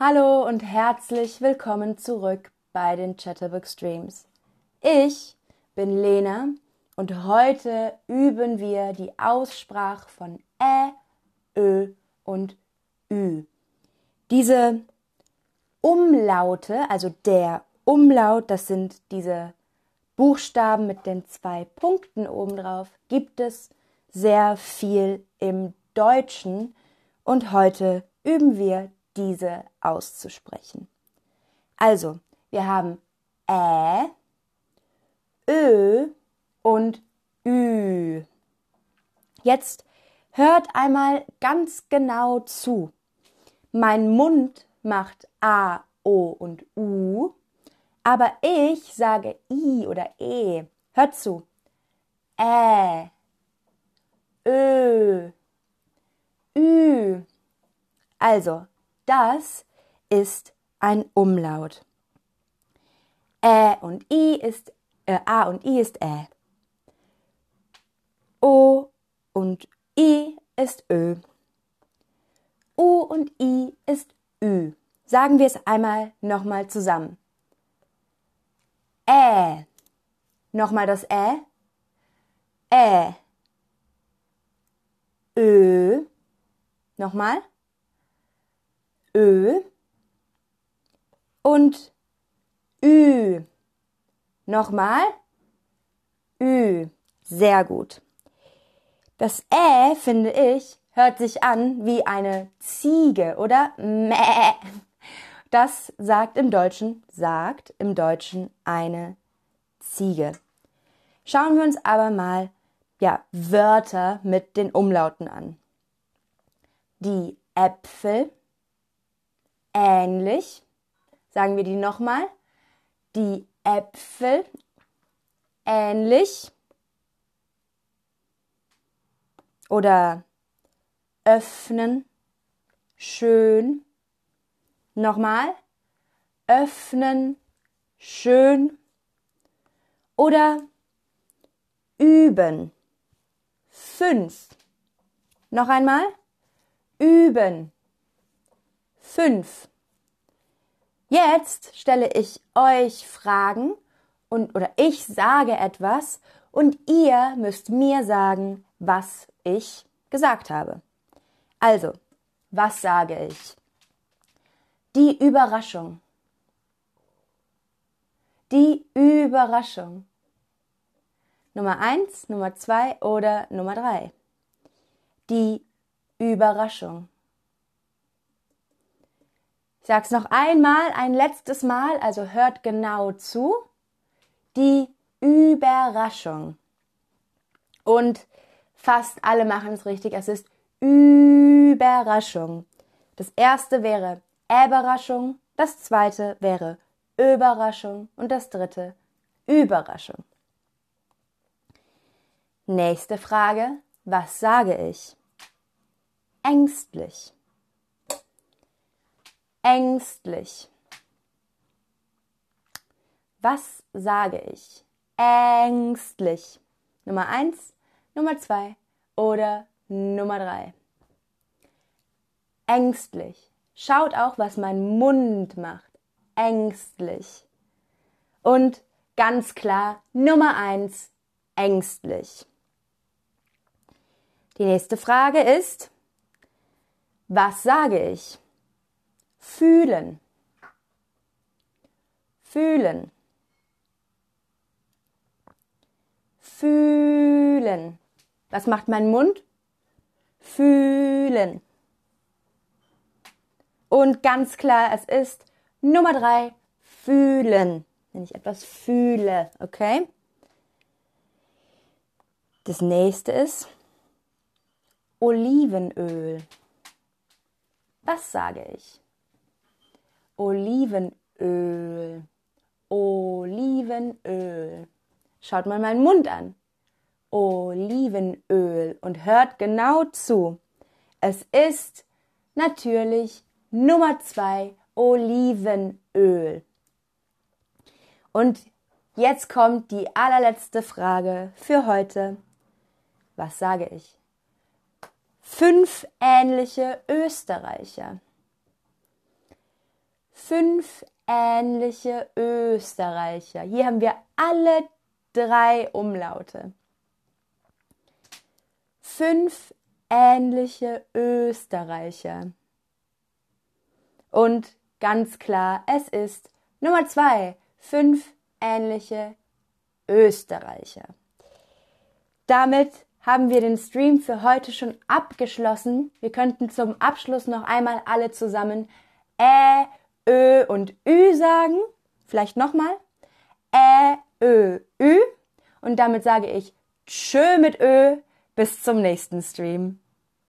Hallo und herzlich willkommen zurück bei den Chatterbook Streams. Ich bin Lena und heute üben wir die Aussprache von Ä, Ö und Ü. Diese Umlaute, also der Umlaut, das sind diese Buchstaben mit den zwei Punkten obendrauf, gibt es sehr viel im Deutschen und heute üben wir diese auszusprechen. Also, wir haben Ä, Ö und Ü. Jetzt hört einmal ganz genau zu. Mein Mund macht A, O und U, aber ich sage I oder E. Hört zu. Ä, Ö, Ü. Also, das ist ein Umlaut. Ä und I ist äh, A und I ist Ä. O und I ist Ö. U und I ist Ü. Sagen wir es einmal nochmal zusammen. Ä. Nochmal das Ä. Ä. Ö. Nochmal. Ö. Und Ü. Nochmal. Ü. Sehr gut. Das Ä, finde ich, hört sich an wie eine Ziege oder Mäh. Das sagt im Deutschen, sagt im Deutschen eine Ziege. Schauen wir uns aber mal ja, Wörter mit den Umlauten an. Die Äpfel, ähnlich, sagen wir die nochmal, die Äpfel, ähnlich, oder öffnen, schön, nochmal, öffnen, schön, oder üben, fünf. Noch einmal. Üben. Fünf. Jetzt stelle ich euch Fragen und oder ich sage etwas und ihr müsst mir sagen, was ich gesagt habe. Also, was sage ich? Die Überraschung. Die Überraschung. Nummer eins, Nummer zwei oder Nummer drei. Die Überraschung. Sag's noch einmal, ein letztes Mal, also hört genau zu. Die Überraschung. Und fast alle machen es richtig. Es ist Überraschung. Das erste wäre Überraschung, das zweite wäre Überraschung und das dritte Überraschung. Nächste Frage. Was sage ich? Ängstlich. Ängstlich. Was sage ich? Ängstlich. Nummer eins, Nummer zwei oder Nummer drei. Ängstlich. Schaut auch, was mein Mund macht. Ängstlich. Und ganz klar, Nummer eins, ängstlich. Die nächste Frage ist, was sage ich? Fühlen. Fühlen. Fühlen. Was macht mein Mund? Fühlen. Und ganz klar, es ist Nummer drei, fühlen. Wenn ich etwas fühle, okay? Das nächste ist Olivenöl. Was sage ich? Olivenöl. Olivenöl. Schaut mal meinen Mund an. Olivenöl und hört genau zu. Es ist natürlich Nummer zwei Olivenöl. Und jetzt kommt die allerletzte Frage für heute. Was sage ich? fünf ähnliche Österreicher. Fünf ähnliche Österreicher. Hier haben wir alle drei Umlaute. Fünf ähnliche Österreicher. Und ganz klar, es ist Nummer zwei, fünf ähnliche Österreicher. Damit haben wir den Stream für heute schon abgeschlossen. Wir könnten zum Abschluss noch einmal alle zusammen Ä, Ö und Ü sagen. Vielleicht nochmal. Ä, Ö, Ü. Und damit sage ich Tschö mit Ö. Bis zum nächsten Stream.